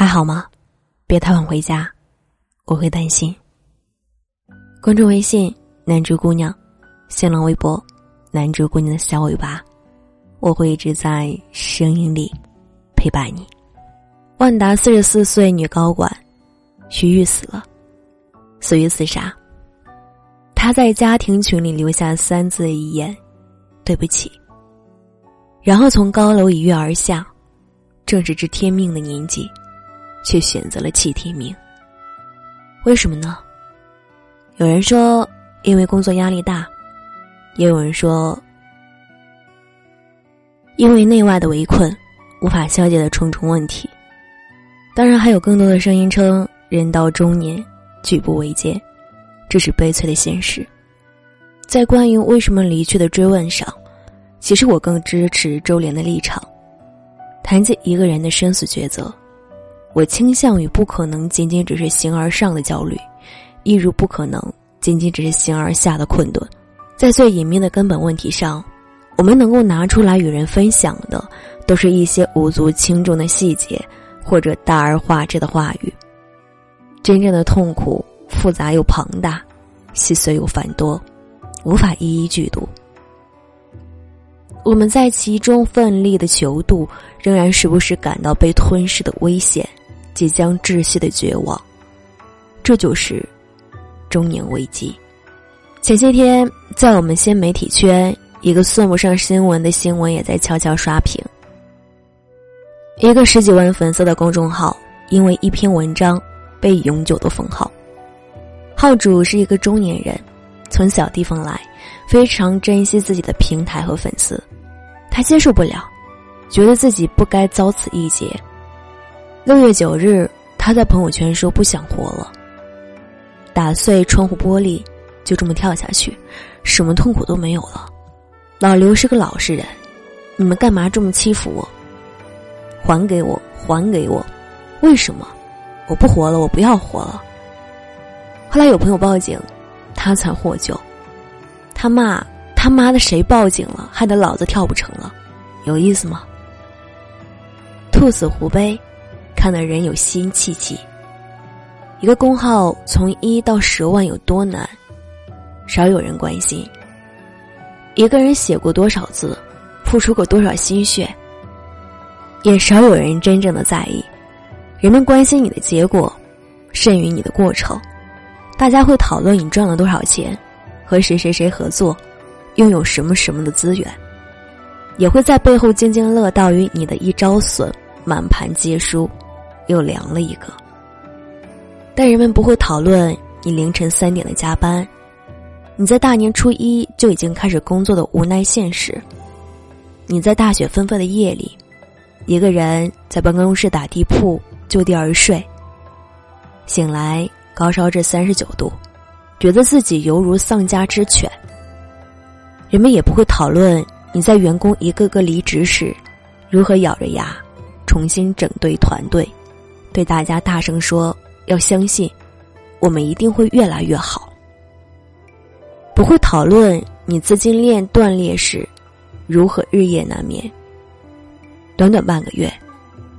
还好吗？别太晚回家，我会担心。关注微信“南珠姑娘”，新浪微博“南珠姑娘的小尾巴”，我会一直在声音里陪伴你。万达四十四岁女高管徐玉死了，死于自杀。她在家庭群里留下三字遗言：“对不起。”然后从高楼一跃而下，正是知天命的年纪。却选择了弃天命。为什么呢？有人说，因为工作压力大；也有人说，因为内外的围困，无法消解的重重问题。当然，还有更多的声音称，人到中年，举步维艰，这是悲催的现实。在关于为什么离去的追问上，其实我更支持周濂的立场。谈及一个人的生死抉择。我倾向于不可能仅仅只是形而上的焦虑，亦如不可能仅仅只是形而下的困顿。在最隐秘的根本问题上，我们能够拿出来与人分享的，都是一些无足轻重的细节，或者大而化之的话语。真正的痛苦复杂又庞大，细碎又繁多，无法一一剧读。我们在其中奋力的求渡，仍然时不时感到被吞噬的危险。即将窒息的绝望，这就是中年危机。前些天，在我们新媒体圈，一个算不上新闻的新闻也在悄悄刷屏。一个十几万粉丝的公众号，因为一篇文章被永久的封号。号主是一个中年人，从小地方来，非常珍惜自己的平台和粉丝。他接受不了，觉得自己不该遭此一劫。六月九日，他在朋友圈说不想活了，打碎窗户玻璃，就这么跳下去，什么痛苦都没有了。老刘是个老实人，你们干嘛这么欺负我？还给我，还给我！为什么？我不活了，我不要活了。后来有朋友报警，他才获救。他骂他妈的谁报警了，害得老子跳不成了，有意思吗？兔死狐悲。看的人有心气气。一个公号从一到十万有多难，少有人关心。一个人写过多少字，付出过多少心血，也少有人真正的在意。人们关心你的结果，甚于你的过程。大家会讨论你赚了多少钱，和谁谁谁合作，拥有什么什么的资源，也会在背后津津乐道于你的一招损，满盘皆输。又凉了一个，但人们不会讨论你凌晨三点的加班，你在大年初一就已经开始工作的无奈现实，你在大雪纷飞的夜里，一个人在办公室打地铺就地而睡，醒来高烧至三十九度，觉得自己犹如丧家之犬。人们也不会讨论你在员工一个个离职时，如何咬着牙重新整队团队。对大家大声说：“要相信，我们一定会越来越好。”不会讨论你资金链断裂时，如何日夜难眠。短短半个月，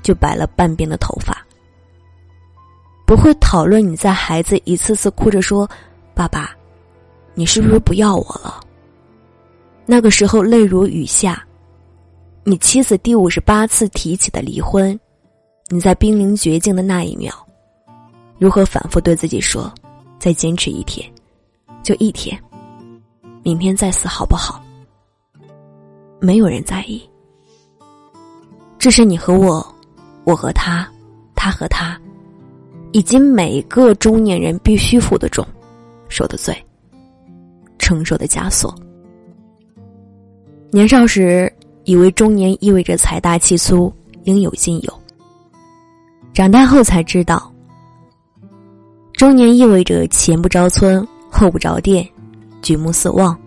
就白了半边的头发。不会讨论你在孩子一次次哭着说：“爸爸，你是不是不要我了？”那个时候泪如雨下。你妻子第五十八次提起的离婚。你在濒临绝境的那一秒，如何反复对自己说：“再坚持一天，就一天，明天再死好不好？”没有人在意，这是你和我，我和他，他和他，以及每个中年人必须负的重、受的罪、承受的枷锁。年少时以为中年意味着财大气粗、应有尽有。长大后才知道，中年意味着前不着村后不着店，举目四望，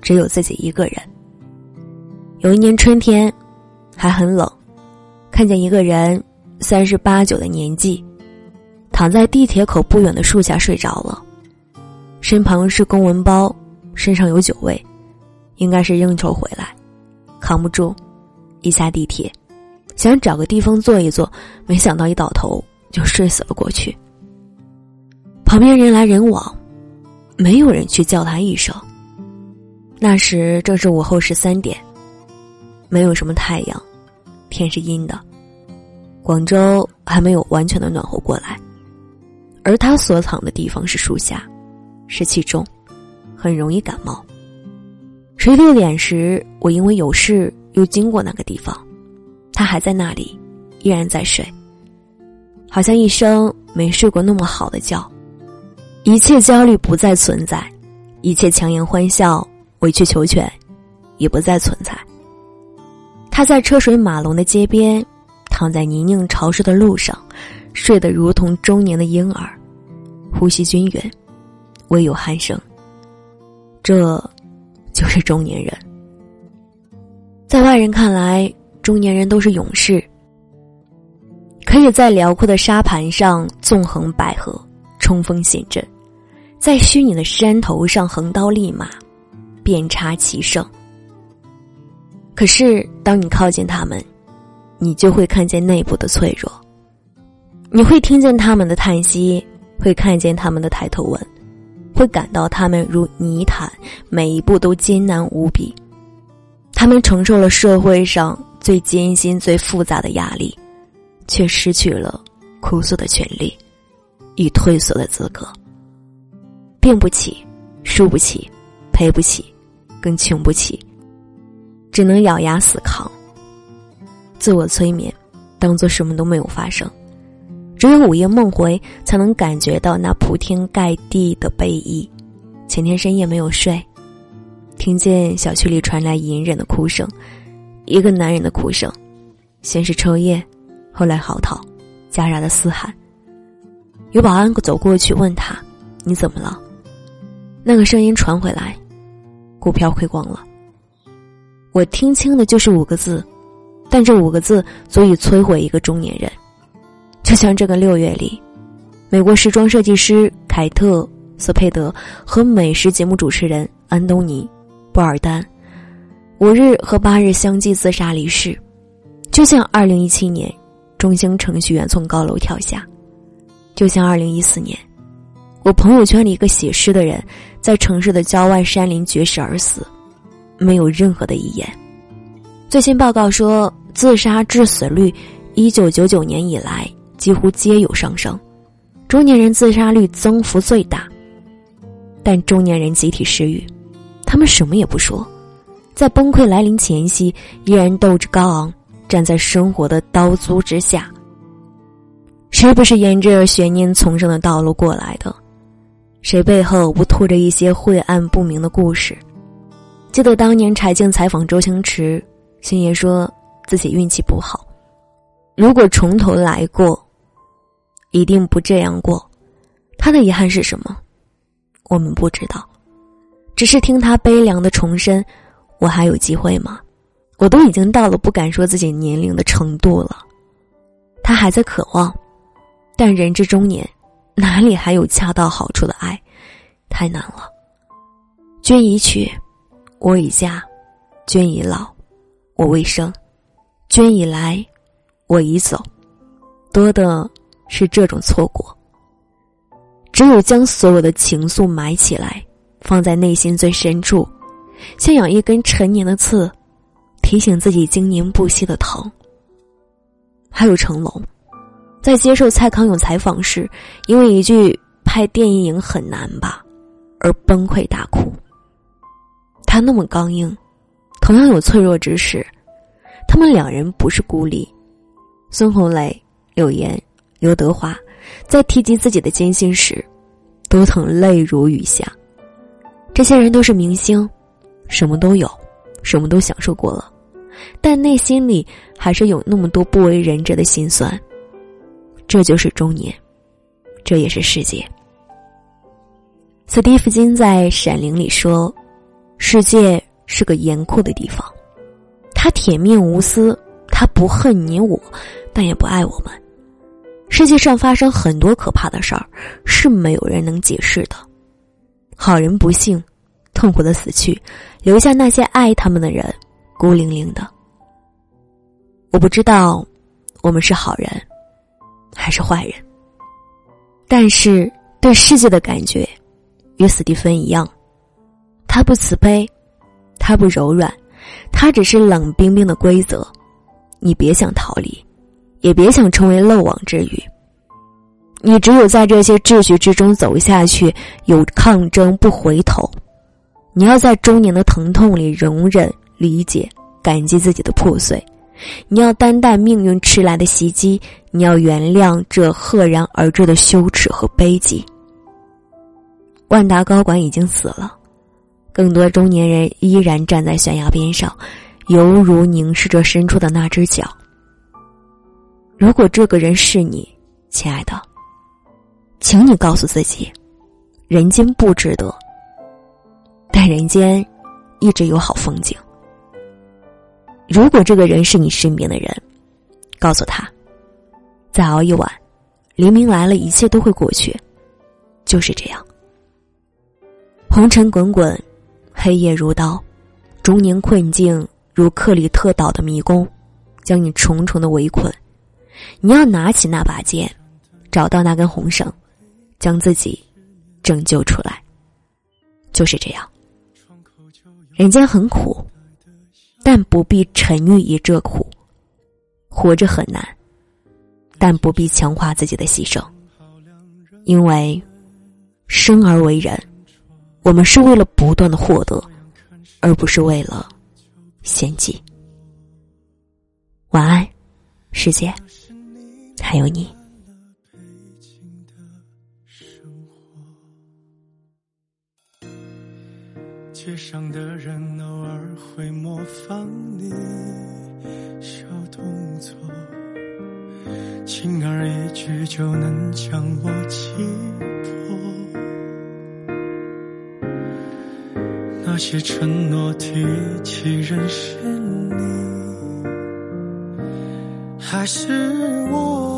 只有自己一个人。有一年春天，还很冷，看见一个人三十八九的年纪，躺在地铁口不远的树下睡着了，身旁是公文包，身上有酒味，应该是应酬回来，扛不住，一下地铁。想找个地方坐一坐，没想到一倒头就睡死了过去。旁边人来人往，没有人去叫他一声。那时正是午后十三点，没有什么太阳，天是阴的，广州还没有完全的暖和过来，而他所躺的地方是树下，湿气重，很容易感冒。十六点时，我因为有事又经过那个地方，他还在那里，依然在睡，好像一生没睡过那么好的觉，一切焦虑不再存在，一切强颜欢笑。委曲求全，也不再存在。他在车水马龙的街边，躺在泥泞潮湿的路上，睡得如同中年的婴儿，呼吸均匀，唯有鼾声。这，是中年人。在外人看来，中年人都是勇士，可以在辽阔的沙盘上纵横捭阖，冲锋陷阵，在虚拟的山头上横刀立马。遍插其胜。可是，当你靠近他们，你就会看见内部的脆弱。你会听见他们的叹息，会看见他们的抬头纹，会感到他们如泥潭，每一步都艰难无比。他们承受了社会上最艰辛、最复杂的压力，却失去了哭诉的权利与退缩的资格。病不起，输不起，赔不起。更穷不起，只能咬牙死扛。自我催眠，当做什么都没有发生。只有午夜梦回，才能感觉到那铺天盖地的悲意。前天深夜没有睡，听见小区里传来隐忍的哭声，一个男人的哭声，先是抽噎，后来嚎啕，夹杂的嘶喊。有保安走过去问他：“你怎么了？”那个声音传回来。股票亏光了，我听清的就是五个字，但这五个字足以摧毁一个中年人。就像这个六月里，美国时装设计师凯特·斯佩德和美食节目主持人安东尼·布尔丹，五日和八日相继自杀离世。就像二零一七年，中兴程序员从高楼跳下；就像二零一四年。我朋友圈里一个写诗的人，在城市的郊外山林绝食而死，没有任何的遗言。最新报告说，自杀致死率，一九九九年以来几乎皆有上升，中年人自杀率增幅最大。但中年人集体失语，他们什么也不说，在崩溃来临前夕，依然斗志高昂，站在生活的刀租之下。谁不是沿着悬念丛生的道路过来的？谁背后不拖着一些晦暗不明的故事？记得当年柴静采访周星驰，星爷说自己运气不好，如果从头来过，一定不这样过。他的遗憾是什么？我们不知道，只是听他悲凉的重申：“我还有机会吗？我都已经到了不敢说自己年龄的程度了。”他还在渴望，但人之中年。哪里还有恰到好处的爱？太难了。君已娶，我已嫁；君已老，我未生；君已来，我已走。多的是这种错过。只有将所有的情愫埋起来，放在内心最深处，像养一根陈年的刺，提醒自己经年不息的疼。还有成龙。在接受蔡康永采访时，因为一句“拍电影很难吧”，而崩溃大哭。他那么刚硬，同样有脆弱之时。他们两人不是孤立。孙红雷、柳岩、刘德华，在提及自己的艰辛时，都曾泪如雨下。这些人都是明星，什么都有，什么都享受过了，但内心里还是有那么多不为人知的心酸。这就是中年，这也是世界。斯蒂夫金在《闪灵》里说：“世界是个严酷的地方，他铁面无私，他不恨你我，但也不爱我们。世界上发生很多可怕的事儿，是没有人能解释的。好人不幸，痛苦的死去，留下那些爱他们的人，孤零零的。我不知道，我们是好人。”还是坏人。但是对世界的感觉，与斯蒂芬一样，他不慈悲，他不柔软，他只是冷冰冰的规则。你别想逃离，也别想成为漏网之鱼。你只有在这些秩序之中走下去，有抗争不回头。你要在中年的疼痛里容忍、理解、感激自己的破碎。你要担待命运迟来的袭击，你要原谅这赫然而至的羞耻和悲寂。万达高管已经死了，更多中年人依然站在悬崖边上，犹如凝视着伸出的那只脚。如果这个人是你，亲爱的，请你告诉自己，人间不值得，但人间一直有好风景。如果这个人是你身边的人，告诉他，再熬一晚，黎明来了，一切都会过去。就是这样，红尘滚滚，黑夜如刀，中年困境如克里特岛的迷宫，将你重重的围困。你要拿起那把剑，找到那根红绳，将自己拯救出来。就是这样，人间很苦。但不必沉溺于这苦，活着很难，但不必强化自己的牺牲，因为生而为人，我们是为了不断的获得，而不是为了献祭。晚安，世界，还有你。街上的人偶尔会模仿你小动作，轻而易举就能将我击破。那些承诺提起人是你，还是我？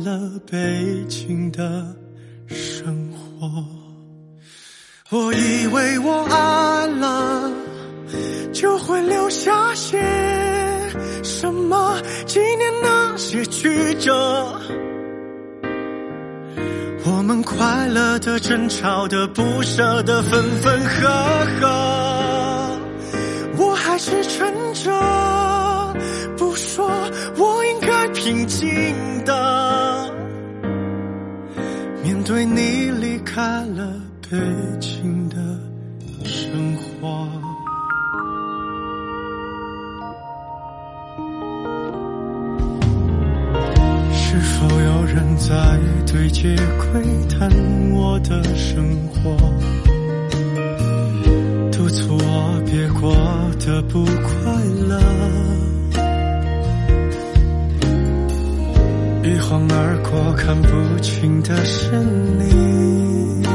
了北京的生活，我以为我爱了就会留下些什么纪念那些曲折，我们快乐的、争吵的、不舍的、分分合合，我还是撑着不说，我应该。平静的面对你离开了北京的生活，是否有人在对街窥探我的生活，督促我别过得不快乐？晃而过，看不清的是你，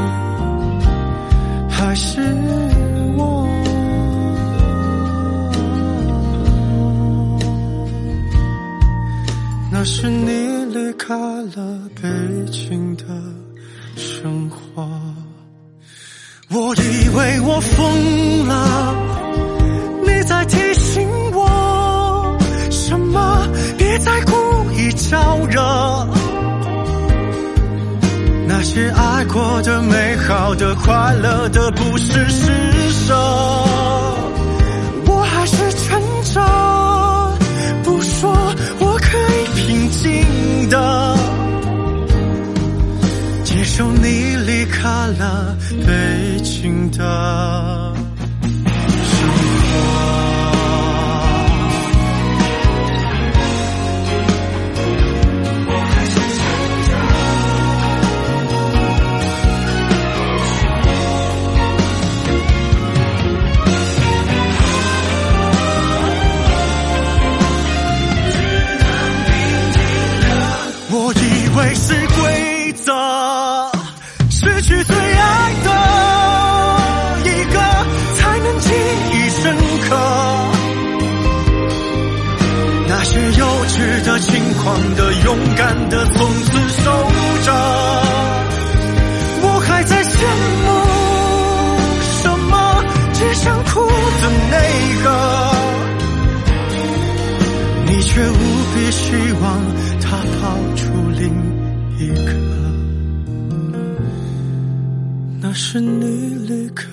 还是我？那是你离开了北京的生活，我以为我疯那些爱过的、美好的、快乐的，不是你希望他抛出另一个。那是你离开